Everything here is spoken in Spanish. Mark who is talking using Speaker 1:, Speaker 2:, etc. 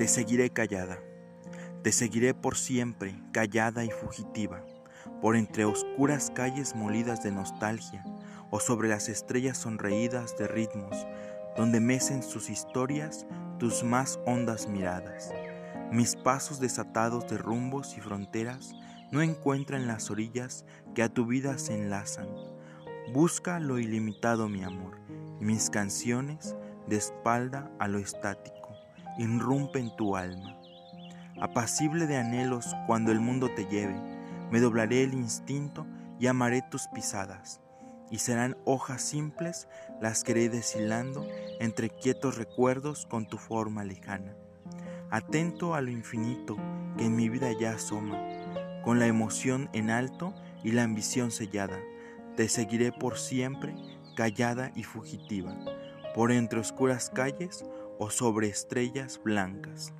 Speaker 1: Te seguiré callada, te seguiré por siempre, callada y fugitiva, por entre oscuras calles molidas de nostalgia, o sobre las estrellas sonreídas de ritmos, donde mecen sus historias tus más hondas miradas. Mis pasos desatados de rumbos y fronteras no encuentran las orillas que a tu vida se enlazan. Busca lo ilimitado, mi amor, mis canciones, de espalda a lo estático, irrumpen tu alma. Apacible de anhelos cuando el mundo te lleve, me doblaré el instinto y amaré tus pisadas, y serán hojas simples las que iré deshilando entre quietos recuerdos con tu forma lejana. Atento a lo infinito que en mi vida ya asoma, con la emoción en alto y la ambición sellada, te seguiré por siempre, callada y fugitiva, por entre oscuras calles o sobre estrellas blancas.